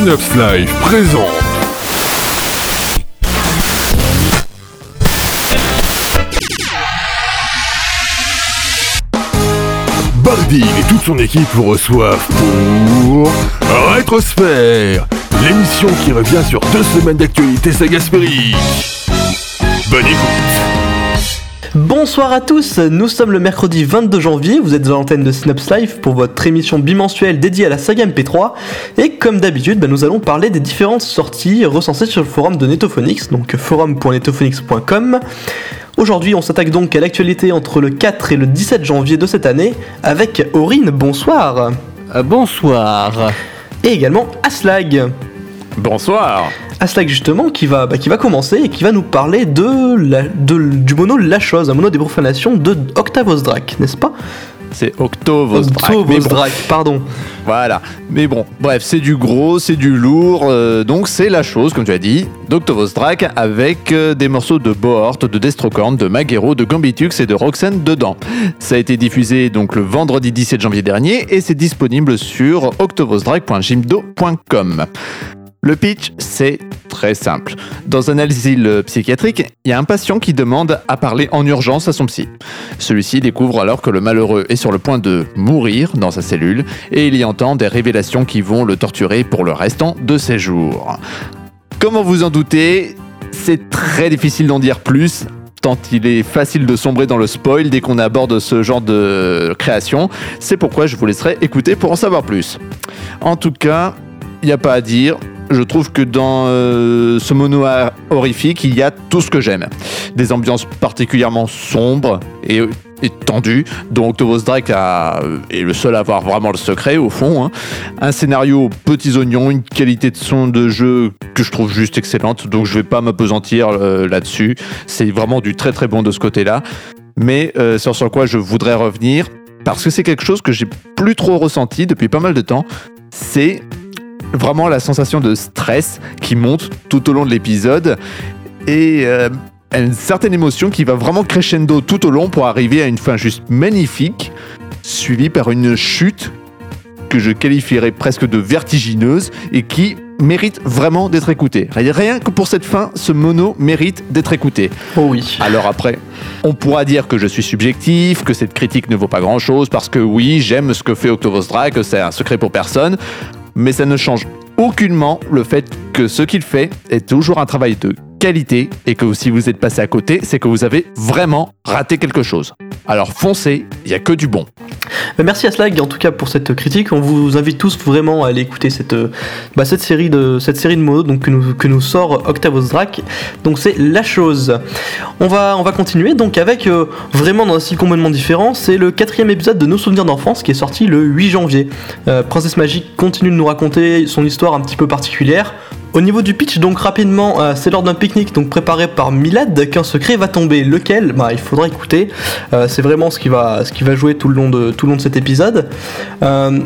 Synops Live présente. Bardine et toute son équipe vous reçoivent pour Rétrosphère, l'émission qui revient sur deux semaines d'actualité sagaspérique. Bonne écoute. Bonsoir à tous, nous sommes le mercredi 22 janvier, vous êtes à l'antenne de Synops Live pour votre émission bimensuelle dédiée à la saga MP3 et comme d'habitude bah, nous allons parler des différentes sorties recensées sur le forum de Netophonix, donc forum.netophonix.com. Aujourd'hui on s'attaque donc à l'actualité entre le 4 et le 17 janvier de cette année avec Aurine, bonsoir Euh, bonsoir. Et également Aslag Bonsoir. Aslag justement qui va, bah, qui va commencer et qui va nous parler de, la- de- du mono La Chose, un mono des profanations de Octavos Drac, n'est-ce pas? C'est Octovosdrak. Octavos Mais bon, pardon. Voilà. Mais bon, bref, c'est du gros, c'est du lourd. euh, donc c'est la chose, comme tu as dit, d'Octovosdrak avec euh, des morceaux de Bohort, de Destrocorn, de Magero, de Gambitux et de Roxanne dedans. Ça a été diffusé donc le vendredi 17 janvier dernier et c'est disponible sur octovosdrak.jimdo.com. Le pitch, c'est très simple. Dans un asile psychiatrique, il y a un patient qui demande à parler en urgence à son psy. Celui-ci découvre alors que le malheureux est sur le point de mourir dans sa cellule et il y entend des révélations qui vont le torturer pour le restant de ses jours. Comment vous en doutez, c'est très difficile d'en dire plus tant il est facile de sombrer dans le spoil dès qu'on aborde ce genre de création. C'est pourquoi je vous laisserai écouter pour en savoir plus. En tout cas, il n'y a pas à dire. Je trouve que dans euh, ce mono horrifique, il y a tout ce que j'aime. Des ambiances particulièrement sombres et, tendues, dont Octavos Drake a- est le seul à avoir vraiment le secret au fond. hein. Un scénario aux petits oignons, une qualité de son de jeu que je trouve juste excellente, donc je vais pas m'apesantir euh, là-dessus. C'est vraiment du très très bon de ce côté-là. Mais euh, sur sur quoi je voudrais revenir, parce que c'est quelque chose que j'ai plus trop ressenti depuis pas mal de temps, c'est vraiment la sensation de stress qui monte tout au long de l'épisode et euh, une certaine émotion qui va vraiment crescendo tout au long pour arriver à une fin juste magnifique, suivie par une chute que je qualifierais presque de vertigineuse et qui mérite vraiment d'être écoutée. Rien que pour cette fin, ce mono mérite d'être écouté. Oh oui. Alors après, on pourra dire que je suis subjectif, que cette critique ne vaut pas grand-chose, parce que oui, j'aime ce que fait Octavos Drake, que c'est un secret pour personne, mais ça ne change aucunement le fait que ce qu'il fait est toujours un travail de qualité, et que si vous êtes passé à côté, c'est que vous avez vraiment raté quelque chose. Alors foncez, il n'y a que du bon. Merci à Slag en tout cas pour cette critique. On vous invite tous vraiment à aller écouter cette, euh, bah, série de cette série de mots donc que nous, que nous sort Octavos Drac. Donc c'est la chose. On va on va continuer donc avec euh, vraiment dans un style complètement différent. C'est le quatrième épisode de Nos souvenirs d'enfance qui est sorti le 8 janvier. Euh, Princesse Magique continue de nous raconter son histoire un petit peu particulière. Au niveau du pitch, donc rapidement, euh, c'est lors d'un pique-nique donc préparé par Milad qu'un secret va tomber. Lequel? Bah, il faudra écouter. Euh, c'est vraiment ce qui va, jouer tout le long de tout le long de cet épisode. Euh,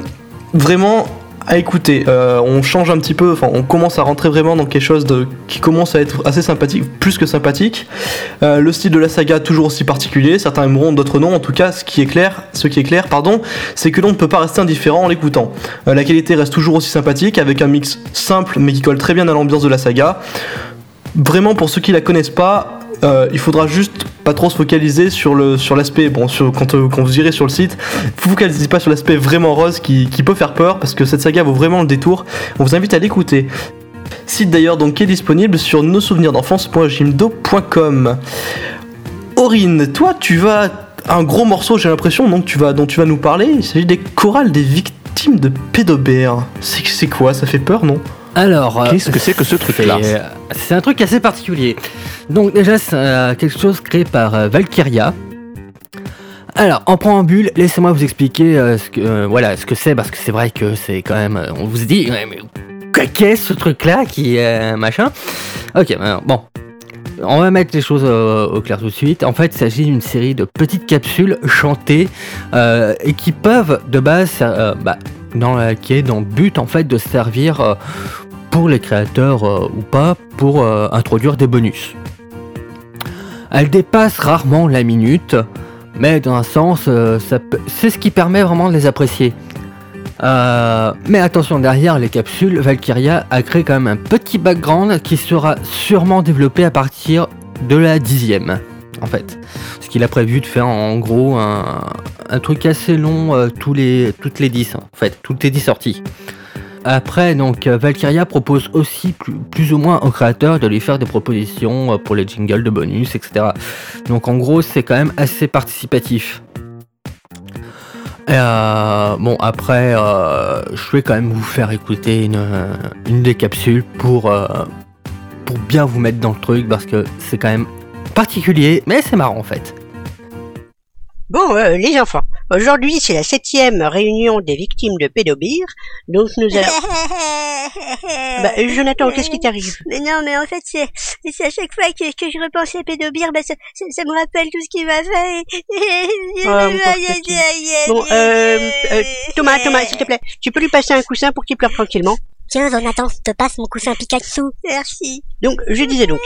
vraiment à écouter. Euh, on change un petit peu, enfin, on commence à rentrer vraiment dans quelque chose qui commence à être assez sympathique, plus que sympathique. Euh, le style de la saga toujours aussi particulier. Certains aimeront, d'autres non. En tout cas, ce qui est clair, ce qui est clair, pardon, c'est que l'on ne peut pas rester indifférent en l'écoutant. Euh, la qualité reste toujours aussi sympathique, avec un mix simple mais qui colle très bien à l'ambiance de la saga. Vraiment, pour ceux qui la connaissent pas, euh, il faudra juste pas trop se focaliser sur le sur l'aspect bon sur, quand, euh, quand vous irez sur le site vous focalisez pas sur l'aspect vraiment rose qui, qui peut faire peur parce que cette saga vaut vraiment le détour. On vous invite à l'écouter. Site d'ailleurs donc qui est disponible sur nos souvenirs d'enfance.jimdo.com Aurine toi tu vas un gros morceau j'ai l'impression donc tu vas dont tu vas nous parler. Il s'agit des chorales des victimes de pédobères c'est c'est quoi? Ça fait peur non? Alors, euh, Qu'est-ce que c'est que ce truc-là? c'est, euh, C'est un truc assez particulier. Donc déjà, c'est euh, quelque chose créé par euh, Valkyria. Alors, en préambule, laissez-moi vous expliquer euh, ce que voilà ce que c'est parce que c'est vrai que c'est quand même. on vous dit, qu'est-ce ce truc-là qui euh, machin Ok, bon. On va mettre les choses au clair tout de suite. En fait, il s'agit d'une série de petites capsules chantées et qui peuvent de base, bah, dans qui est dans le but en fait de servir les créateurs euh, ou pas pour euh, introduire des bonus. Elle dépasse rarement la minute, mais dans un sens, euh, c'est ce qui permet vraiment de les apprécier. Mais attention, derrière les capsules, Valkyria a créé quand même un petit background qui sera sûrement développé à partir de la dixième, en fait. Ce qu'il a prévu de faire en gros un, truc assez long tous les, toutes les 10, en fait, toutes les 10 sorties. Après, donc, Valkyria propose aussi plus, ou moins aux créateurs de lui faire des propositions euh, pour les jingles de bonus, etc. Donc, en gros, c'est quand même assez participatif. Euh, bon, après, euh, je vais quand même vous faire écouter une, des capsules pour, pour bien vous mettre dans le truc parce que c'est quand même particulier, mais c'est marrant en fait. Bon, euh, les enfants, aujourd'hui c'est la septième réunion des victimes de pédobir, donc nous allons... Bah, euh, Jonathan, qu'est-ce qui t'arrive? Mais non, mais en fait, c'est, c'est à chaque fois que, que je repense à Pédobir, bah, ça, ça, ça me rappelle tout ce qu'il m'a fait. Ah. Bon, euh, euh, Thomas, Thomas, s'il te plaît, tu peux lui passer un coussin pour qu'il pleure tranquillement? Tiens, Jonathan, je te passe mon coussin Pikachu. Merci. Donc, je disais donc,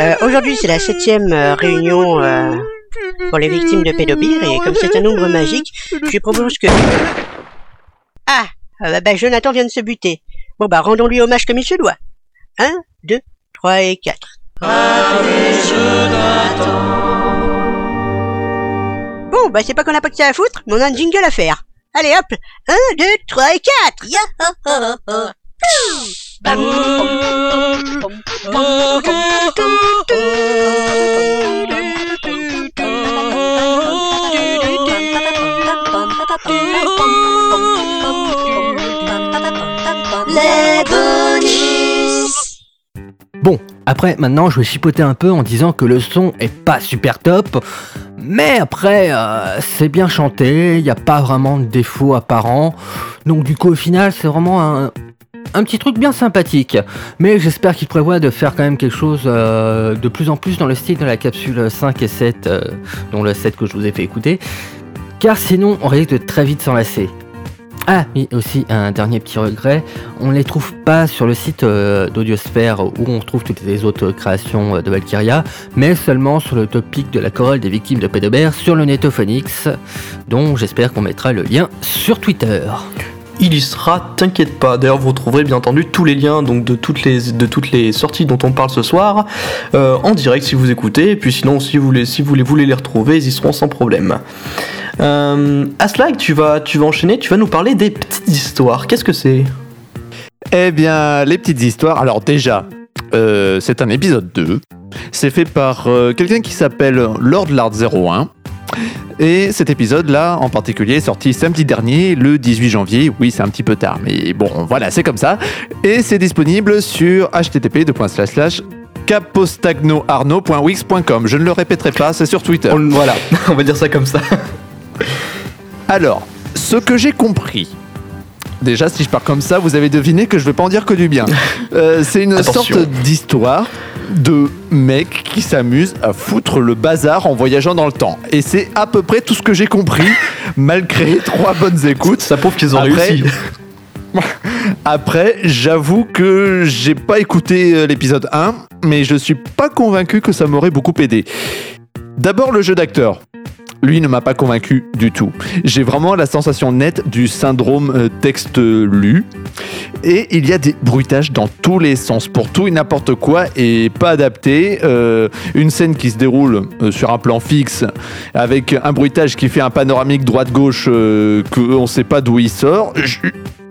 euh, aujourd'hui c'est la septième euh, réunion euh, pour les victimes de pédobir, et comme c'est un nombre magique, je propose que... Ah, euh, bah, Jonathan vient de se buter. Bon bah, rendons-lui hommage comme il se doit. Un, deux, trois et quatre. Bon, bah c'est pas qu'on a pas que ça à foutre, mais on a un jingle à faire. Allez hop, un, deux, trois et quatre. Les Bon, après, maintenant, je vais chipoter un peu en disant que le son est pas super top, mais après, euh, c'est bien chanté, il n'y a pas vraiment de défauts apparents, donc du coup, au final, c'est vraiment un, un petit truc bien sympathique. Mais j'espère qu'il prévoit de faire quand même quelque chose euh, de plus en plus dans le style de la capsule 5 et 7, euh, dont le 7 que je vous ai fait écouter, car sinon, on risque de très vite s'enlacer. Ah oui, aussi un dernier petit regret, on ne les trouve pas sur le site euh, d'Audiosphère où on retrouve toutes les autres créations euh, de Valkyria, mais seulement sur le topic de la chorale des victimes de Pédobert sur le Netophonix, dont j'espère qu'on mettra le lien sur Twitter. Il y sera, t'inquiète pas. D'ailleurs, vous retrouverez bien entendu tous les liens donc de toutes les de toutes les sorties dont on parle ce soir euh, en direct si vous écoutez. Et puis sinon, si vous voulez si vous voulez, voulez les retrouver, ils y seront sans problème. Euh, Aslag, tu vas tu vas enchaîner. Tu vas nous parler des petites histoires. Qu'est-ce que c'est? Eh bien, les petites histoires. Alors déjà, euh, c'est un épisode 2. C'est fait par euh, quelqu'un qui s'appelle Lord Lard 01. Et cet épisode-là, en particulier, est sorti samedi dernier, le 18 janvier. Oui, c'est un petit peu tard, mais bon, voilà, c'est comme ça. Et c'est disponible sur http capostagnoarnaud.wix.com. Je ne le répéterai pas, c'est sur Twitter. On- Voilà, on va dire ça comme ça. Alors, ce que j'ai compris. Déjà, si je pars comme ça, vous avez deviné que je vais pas en dire que du bien. Euh, c'est une Attention. sorte d'histoire de mec qui s'amuse à foutre le bazar en voyageant dans le temps. Et c'est à peu près tout ce que j'ai compris, malgré trois bonnes écoutes. Ça prouve qu'ils ont Après- réussi. Après, j'avoue que j'ai pas écouté euh, l'épisode 1, mais je suis pas convaincu que ça m'aurait beaucoup aidé. D'abord, le jeu d'acteur. Lui ne m'a pas convaincu du tout. J'ai vraiment la sensation nette du syndrome euh, texte lu. Et il y a des bruitages dans tous les sens, pour tout et n'importe quoi, et pas adapté. Euh, une scène qui se déroule euh, sur un plan fixe, avec un bruitage qui fait un panoramique droite-gauche euh, qu'on ne sait pas d'où il sort. Je,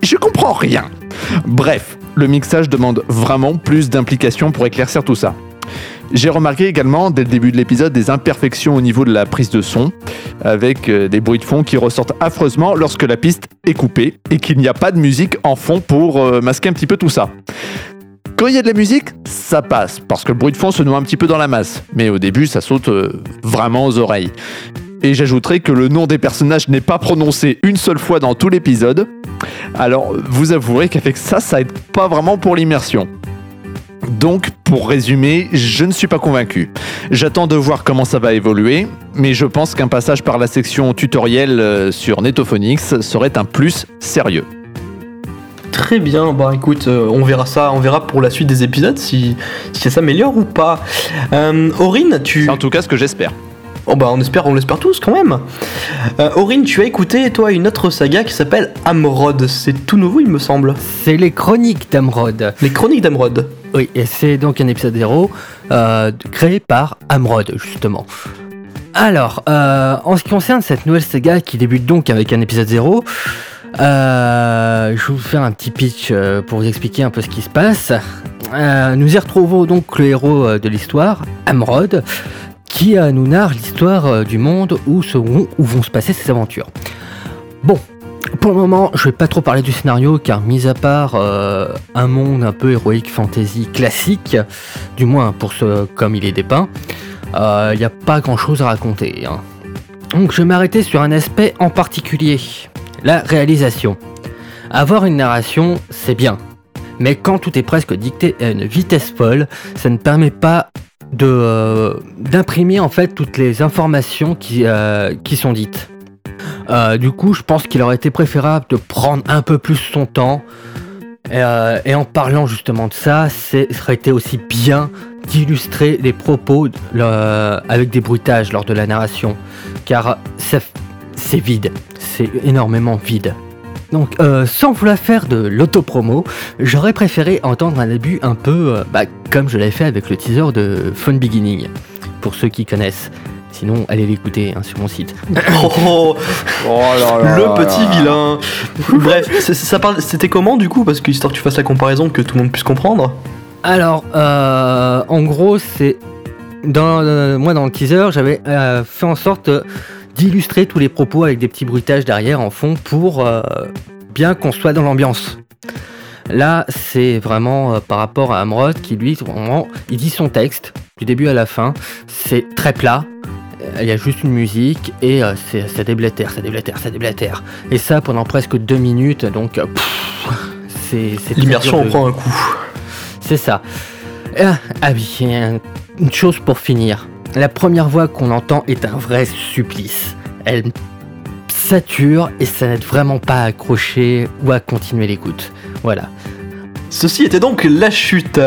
je comprends rien. Bref, le mixage demande vraiment plus d'implication pour éclaircir tout ça. J'ai remarqué également dès le début de l'épisode des imperfections au niveau de la prise de son, avec euh, des bruits de fond qui ressortent affreusement lorsque la piste est coupée et qu'il n'y a pas de musique en fond pour euh, masquer un petit peu tout ça. Quand il y a de la musique, ça passe, parce que le bruit de fond se noie un petit peu dans la masse, mais au début ça saute euh, vraiment aux oreilles. Et j'ajouterai que le nom des personnages n'est pas prononcé une seule fois dans tout l'épisode, alors vous avouerez qu'avec ça, ça aide pas vraiment pour l'immersion. Donc, pour résumer, je ne suis pas convaincu. J'attends de voir comment ça va évoluer, mais je pense qu'un passage par la section tutoriel euh, sur Netophonix serait un plus sérieux. Très bien, bah écoute, euh, on verra ça, on verra pour la suite des épisodes si, si ça s'améliore ou pas. Euh, Aurine, tu, C'est en tout cas ce que j'espère. Oh bah on espère, on l'espère tous quand même. Euh, Aurine, tu as écouté toi une autre saga qui s'appelle Amrod. C'est tout nouveau il me semble. C'est les chroniques d'Amrod. Les Chroniques d'Amrod. Oui, et c'est donc un épisode 0 euh, créé par Amrod, justement. Alors, euh, en ce qui concerne cette nouvelle saga qui débute donc avec un épisode 0, euh, je vais vous faire un petit pitch pour vous expliquer un peu ce qui se passe. Nous y retrouvons donc le héros de l'histoire, Amrod, qui nous narre l'histoire du monde où, seront- où vont se passer ses aventures. Bon, pour le moment, je vais pas trop parler du scénario car, mis à part euh, un monde un peu héroïque fantasy classique, du moins pour ce comme il est dépeint, il n'y a pas grand chose à raconter. hein. Donc, je vais m'arrêter sur un aspect en particulier la réalisation. Avoir une narration, c'est bien. Mais quand tout est presque dicté à une vitesse folle, ça ne permet pas euh, d'imprimer en fait toutes les informations euh, qui sont dites. Euh, du coup, je pense qu'il aurait été préférable de prendre un peu plus son temps. Et, euh, en parlant justement de ça, ça aurait été aussi bien d'illustrer les propos avec des bruitages lors de la narration. Car c'est vide, c'est énormément vide. Donc, euh, sans vouloir faire de l'autopromo, j'aurais préféré entendre un début un peu bah, comme je l'avais fait avec le teaser de Fun Beginning, pour ceux qui connaissent. Sinon, allez l'écouter hein, sur mon site. Oh, Oh là là le là petit là. vilain. Bref, ça parle- c'était comment du coup Parce que histoire que tu fasses la comparaison, que tout le monde puisse comprendre. Alors, euh, en gros, c'est dans euh, moi dans le teaser, j'avais euh, fait en sorte d'illustrer tous les propos avec des petits bruitages derrière en fond pour euh, bien qu'on soit dans l'ambiance. Là, c'est vraiment euh, par rapport à Amrod qui lui, vraiment, il dit son texte du début à la fin. C'est très plat. Euh, Il y a juste une musique et euh, c'est- ça déblatère, ça déblatère, ça déblatère. Et ça pendant presque deux minutes, donc euh, pff, c'est L'immersion de- prend un coup. c'est ça. Ah, ah oui, une chose pour finir. La première voix qu'on entend est un vrai supplice. Elle sature et ça n'aide vraiment pas à accrocher ou à continuer l'écoute. Voilà. Ceci était donc la chute.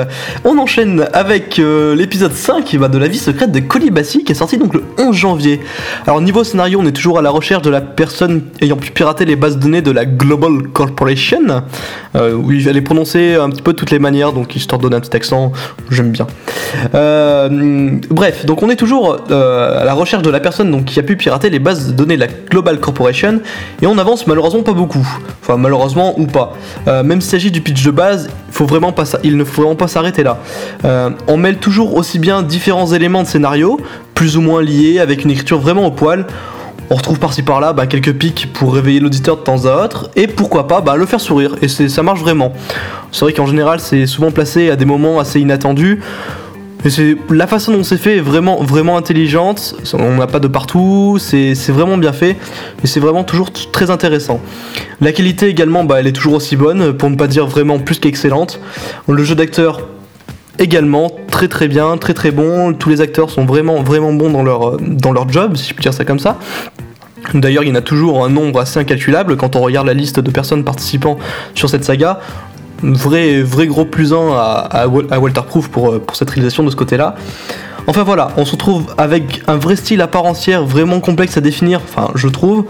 On enchaîne avec euh, l'épisode 5 bah, de la vie secrète de Colibassi qui est sorti donc le 11 janvier. Alors niveau scénario, on est toujours à la recherche de la personne ayant pu pirater les bases de données de la Global Corporation. Euh, oui, elle est prononcée un petit peu toutes les manières, donc histoire de donner un petit accent, j'aime bien. Euh, bref, donc on est toujours euh, à la recherche de la personne qui a pu pirater les bases de données de la Global Corporation et on avance malheureusement pas beaucoup. Enfin malheureusement ou pas. Même s'il s'agit du pitch de base, il, ne faut vraiment pas s'arrêter là. Euh, on mêle toujours aussi bien différents éléments de scénario, plus ou moins liés, avec une écriture vraiment au poil. On retrouve par-ci par-là bah, quelques pics pour réveiller l'auditeur de temps à autre, et pourquoi pas bah, le faire sourire, et ça marche vraiment. C'est vrai qu'en général c'est souvent placé à des moments assez inattendus, c'est la façon dont c'est fait est vraiment vraiment intelligente. On n'a pas de partout, c'est vraiment bien fait et c'est vraiment toujours très intéressant. La qualité également, bah, elle est toujours aussi bonne, pour ne pas dire vraiment plus qu'excellente. Le jeu d'acteur également très très bien, très très bon. Tous les acteurs sont vraiment vraiment bons dans leur dans leur job, si je peux dire ça comme ça. D'ailleurs, il y en a toujours un nombre assez incalculable quand on regarde la liste de personnes participant sur cette saga. Vrai, vrai gros plus 1 à, à, Wal- à Walter Proof pour, euh, pour cette réalisation de ce côté-là. Enfin voilà, on se retrouve avec un vrai style à part entière, vraiment complexe à définir, enfin je trouve,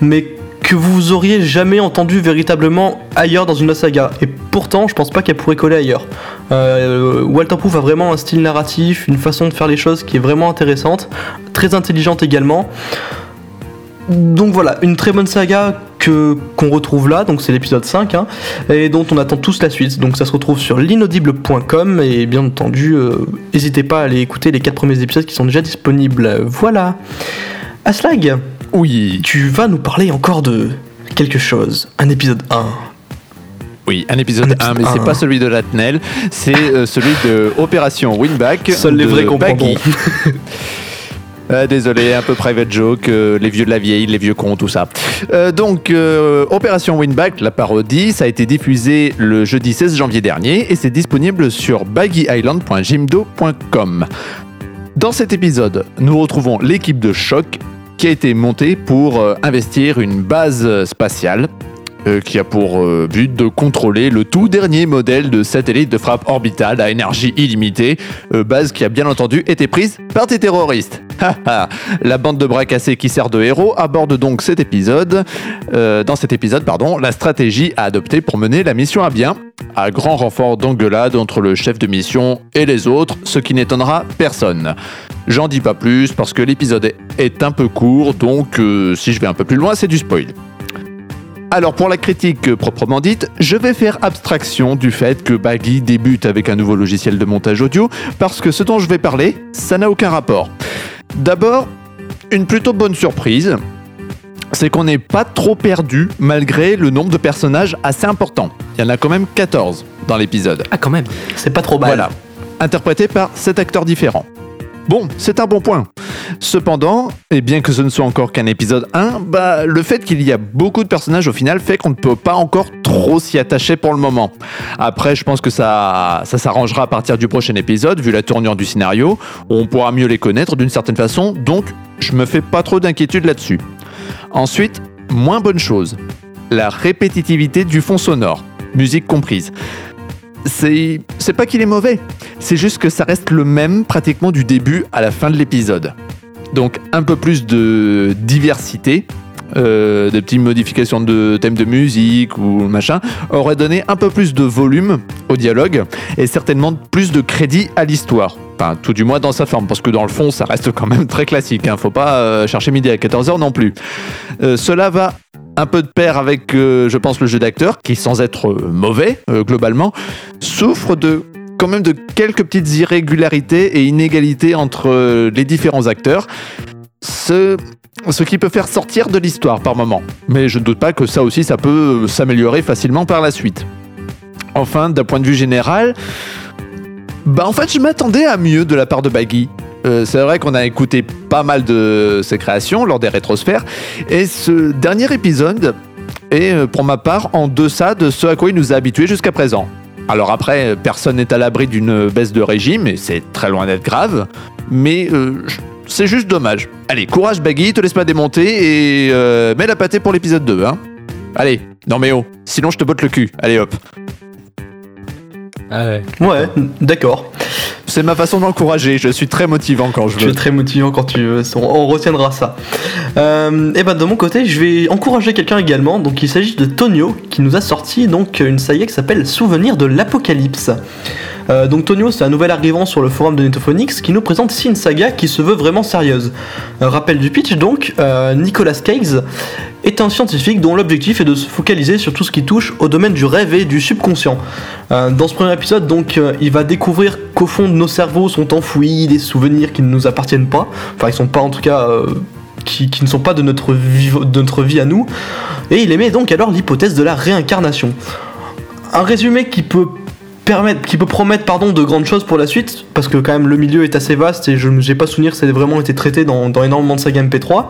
mais que vous auriez jamais entendu véritablement ailleurs dans une saga. Et pourtant, je pense pas qu'elle pourrait coller ailleurs. Euh, Walter Proof a vraiment un style narratif, une façon de faire les choses qui est vraiment intéressante, très intelligente également. Donc voilà, une très bonne saga que qu'on retrouve là, donc c'est l'épisode 5, hein, et dont on attend tous la suite. Donc ça se retrouve sur l'inaudible.com et bien entendu, euh, n'hésitez pas à aller écouter les 4 premiers épisodes qui sont déjà disponibles. Voilà. Aslag, Oui, tu vas nous parler encore de quelque chose. Un épisode 1. oui, un épisode Un 1, épisode mais c'est pas celui de Latnel, c'est euh, celui de Opération Winback. Seuls les vrais comprendront. Euh, désolé, un peu private joke, euh, les vieux de la vieille, les vieux cons, tout ça. Euh, donc, Opération Winback, la parodie, ça a été diffusé le jeudi 16 janvier dernier et c'est disponible sur baggyisland.jimdo.com. Dans cet épisode, nous retrouvons l'équipe de choc qui a été montée pour investir une base spatiale euh, qui a pour euh, but de contrôler le tout dernier modèle de satellite de frappe orbitale à énergie illimitée, euh, base qui a bien entendu été prise par des terroristes. la bande de bras cassés qui sert de héros aborde donc cet épisode, dans cet épisode, pardon, la stratégie à adopter pour mener la mission à bien, à grand renfort d'engueulade entre le chef de mission et les autres, ce qui n'étonnera personne. J'en dis pas plus parce que l'épisode est un peu court, donc si je vais un peu plus loin, c'est du spoil. Alors pour la critique proprement dite, je vais faire abstraction du fait que Baggy débute avec un nouveau logiciel de montage audio parce que ce dont je vais parler, ça n'a aucun rapport. D'abord, une plutôt bonne surprise, c'est qu'on n'est pas trop perdu malgré le nombre de personnages assez important. Il y en a quand même 14 dans l'épisode. Ah, quand même. C'est pas trop mal. Voilà, interprétés par 7 acteurs différents. Bon, c'est un bon point. Cependant, et bien que ce ne soit encore qu'un épisode 1, bah, le fait qu'il y a beaucoup de personnages au final fait qu'on ne peut pas encore trop s'y attacher pour le moment. Après, je pense que ça, ça s'arrangera à partir du prochain épisode, vu la tournure du scénario, où on pourra mieux les connaître d'une certaine façon, donc je me fais pas trop d'inquiétude là-dessus. Ensuite, moins bonne chose, la répétitivité du fond sonore, musique comprise c'est c'est pas qu'il est mauvais, c'est juste que ça reste le même pratiquement du début à la fin de l'épisode. Donc un peu plus de diversité, euh, des petites modifications de thèmes de musique ou machin, aurait donné un peu plus de volume au dialogue et certainement plus de crédit à l'histoire. Enfin, tout du moins dans sa forme, parce que dans le fond, ça reste quand même très classique. Hein. Faut pas euh, chercher midi à 14h non plus. Euh, cela va un peu de pair avec, je pense, le jeu d'acteur, qui sans être mauvais globalement, souffre de quand même de quelques petites irrégularités et inégalités entre euh, les différents acteurs. Ce, qui peut faire sortir de l'histoire par moment. Mais je ne doute pas que ça aussi, ça peut euh, s'améliorer facilement par la suite. Enfin, d'un point de vue général, bah en fait, je m'attendais à mieux de la part de Baggy. Euh, c'est vrai qu'on a écouté pas mal de ses créations lors des rétrosphères, et ce dernier épisode est, pour ma part, en deçà de ce à quoi il nous a habitués jusqu'à présent. Alors après, personne n'est à l'abri d'une baisse de régime, et c'est très loin d'être grave, mais euh, c'est juste dommage. Allez, courage Baggy, te laisse pas démonter, et euh, mets la pâtée pour l'épisode 2, hein. Allez, non mais oh, sinon je te botte le cul, allez hop. Ah ouais. Ouais, d'accord. C'est ma façon d'encourager, je suis très motivant quand je Tu veux. es très motivant quand tu veux, on, retiendra ça. Euh, et ben de mon côté, je vais encourager quelqu'un également. Donc il s'agit de Tonio qui nous a sorti donc une saga qui s'appelle Souvenir de l'Apocalypse. Euh, donc Tonio, c'est un nouvel arrivant sur le forum de Netophonix qui nous présente ici une saga qui se veut vraiment sérieuse. Un rappel du pitch donc, euh, Nicolas Cage est un scientifique dont l'objectif est de se focaliser sur tout ce qui touche au domaine du rêve et du subconscient. Euh, dans ce premier épisode, donc, euh, il va découvrir qu'au fond de nos cerveaux sont enfouis des souvenirs qui ne nous appartiennent pas. Enfin, ils sont pas en tout cas. euh, qui, ne sont pas de notre, vie, de notre vie à nous. Et il émet donc alors l'hypothèse de la réincarnation. Un résumé qui peut qui peut promettre pardon, de grandes choses pour la suite, parce que quand même le milieu est assez vaste et je n'ai pas souvenir que ça ait vraiment été traité dans, énormément de sagas MP3.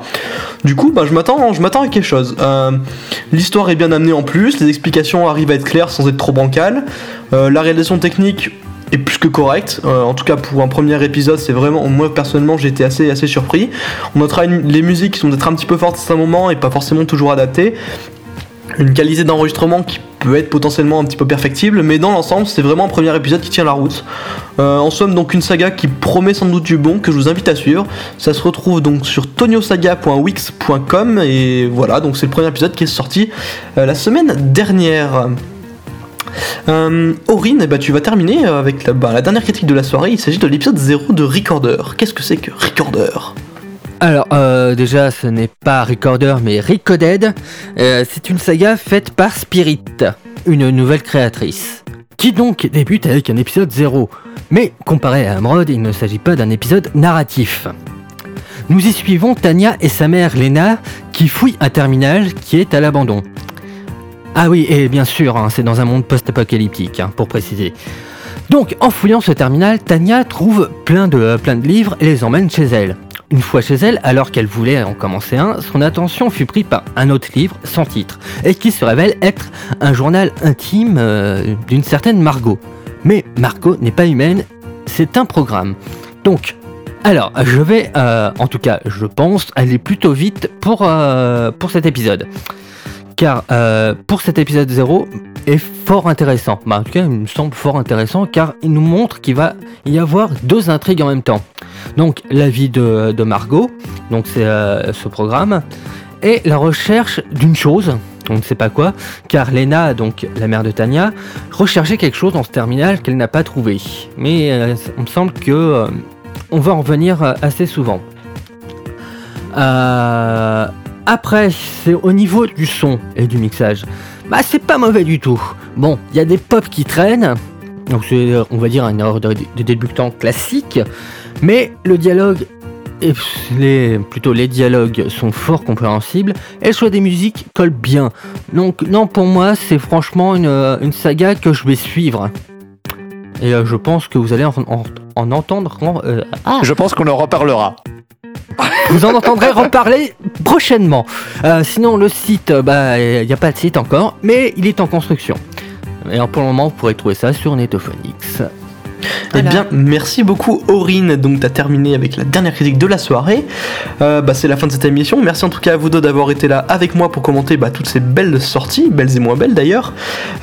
Du coup, bah, je m'attends, je m'attends à quelque chose. Euh, L'histoire est bien amenée en plus, les explications arrivent à être claires sans être trop bancales. Euh, la réalisation technique est plus que correcte. Euh, en tout cas, pour un premier épisode, c'est vraiment. Moi, personnellement, j'ai été assez, assez surpris. On notera les musiques qui sont peut-être un petit peu fortes à certains moments et pas forcément toujours adaptées. Une qualité d'enregistrement qui peut être potentiellement un petit peu perfectible, mais dans l'ensemble, c'est vraiment un premier épisode qui tient la route. Euh, en somme, donc une saga qui promet sans doute du bon, que je vous invite à suivre. Ça se retrouve donc sur toniosaga.wix.com et voilà, donc c'est le premier épisode qui est sorti euh, la semaine dernière. Euh, Aurine, eh ben, tu vas terminer avec la, bah, la dernière critique de la soirée. Il s'agit de l'épisode 0 de Recorder. Qu'est-ce que c'est que Recorder? Alors, euh, déjà, ce n'est pas Recorder, mais Recoded. Euh, c'est une saga faite par Spirit, une nouvelle créatrice, qui donc débute avec un épisode 0. Mais comparé à Amrod, il ne s'agit pas d'un épisode narratif. Nous y suivons Tania et sa mère Lena qui fouillent un terminal qui est à l'abandon. Ah oui, et bien sûr, hein, c'est dans un monde post-apocalyptique, hein, pour préciser. Donc, en fouillant ce terminal, Tania trouve plein de, euh, plein de livres et les emmène chez elle. Une fois chez elle, alors qu'elle voulait en commencer un, son attention fut prise par un autre livre sans titre, et qui se révèle être un journal intime euh, d'une certaine Margot. Mais Margot n'est pas humaine, c'est un programme. Donc, alors, je vais, euh, en tout cas, je pense, aller plutôt vite pour, euh, pour cet épisode. Car pour cet épisode 0, est fort intéressant. Bah, en tout cas, il me semble fort intéressant car il nous montre qu'il va y avoir deux intrigues en même temps. Donc la vie de, Margot, donc c'est euh, ce programme, et la recherche d'une chose, on ne sait pas quoi, car Lena, donc la mère de Tania, recherchait quelque chose dans ce terminal qu'elle n'a pas trouvé. Mais euh, on me semble que euh, on va en revenir euh, assez souvent. Après, c'est au niveau du son et du mixage. Bah, c'est pas mauvais du tout. Bon, il y a des pop qui traînent, donc c'est, euh, on va dire, une erreur de, débutant classique, mais le dialogue plutôt les dialogues sont fort compréhensibles et choix des musiques colle bien. Donc non pour moi c'est franchement une, euh, saga que je vais suivre. Et euh, je pense que vous allez en, en- en entendre... ah, Je pense qu'on en reparlera. Vous en entendrez reparler prochainement. Euh, sinon le site, euh, bah il n'y a pas de site encore, mais il est en construction. Et pour le moment vous pourrez trouver ça sur Netophonix. Eh bien, merci beaucoup Aurine. Donc, tu as terminé avec la dernière critique de la soirée. Euh, bah, c'est la fin de cette émission. Merci en tout cas à vous deux d'avoir été là avec moi pour commenter bah, toutes ces belles sorties, belles et moins belles d'ailleurs.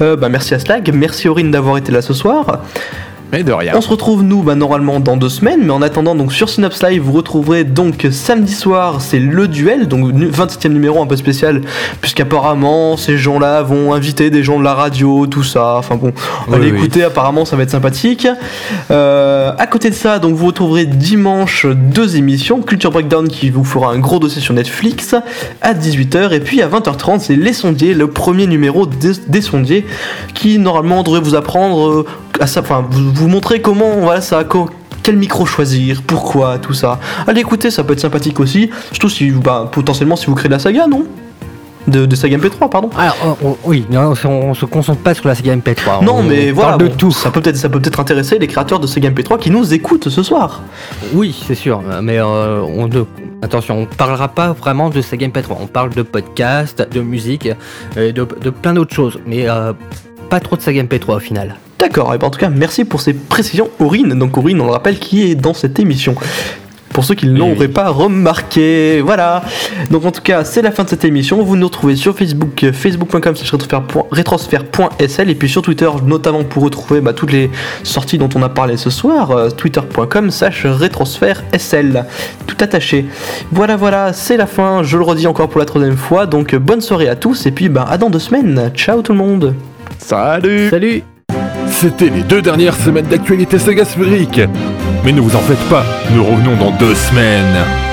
Euh, bah, merci à Slag, merci Aurine d'avoir été là ce soir. Mais de rien. On se retrouve nous bah, normalement dans deux semaines, mais en attendant donc sur Synops Live vous retrouverez donc samedi soir c'est le duel, donc nu- 27e numéro un peu spécial, puisqu'apparemment ces gens-là vont inviter des gens de la radio, tout ça, enfin bon, allez Oui, oui. écouter apparemment ça va être sympathique. Euh, à côté de ça donc vous retrouverez dimanche deux émissions, Culture Breakdown qui vous fera un gros dossier sur Netflix à 18h, et puis à 20h30 c'est Les Sondiers, le premier numéro des, des Sondiers, qui normalement devrait vous apprendre euh, à ça, enfin vous, vous montrer comment voilà ça co- quel micro choisir, pourquoi, tout ça. Allez écoutez, ça peut être sympathique aussi, surtout si bah, potentiellement si vous créez de la saga, non? De, de saga MP3, pardon. Alors on- on- oui, non, on, on se concentre pas sur la saga MP3. non on, mais voilà, parle de bon, tout. Ça peut peut-être ça peut peut-être intéresser les créateurs de saga MP3 qui nous écoutent ce soir. Oui, c'est sûr, mais euh, on ne... attention, on parlera pas vraiment de Sega MP3. On parle de podcast, de musique, et de, de plein d'autres choses, mais euh, pas trop de Sega MP3 au final. D'accord, et ben en tout cas, merci pour ces précisions, Aurine. Donc Aurine, on le rappelle, qui est dans cette émission. Pour ceux qui ne l'auraient pas remarqué, voilà. Donc en tout cas, c'est la fin de cette émission. Vous nous retrouvez sur Facebook, euh, facebook.com rétrosphère.sl et puis sur Twitter, notamment pour retrouver bah, toutes les sorties dont on a parlé ce soir, euh, twitter.com slash rétrosphère.sl. Tout attaché. Voilà, voilà, c'est la fin. Je le redis encore pour la troisième fois. Donc bonne soirée à tous et puis bah, à dans deux semaines. Ciao tout le monde. Salut Salut C'était les deux dernières semaines d'actualité sagasphérique. Mais ne vous en faites pas, nous revenons dans deux semaines.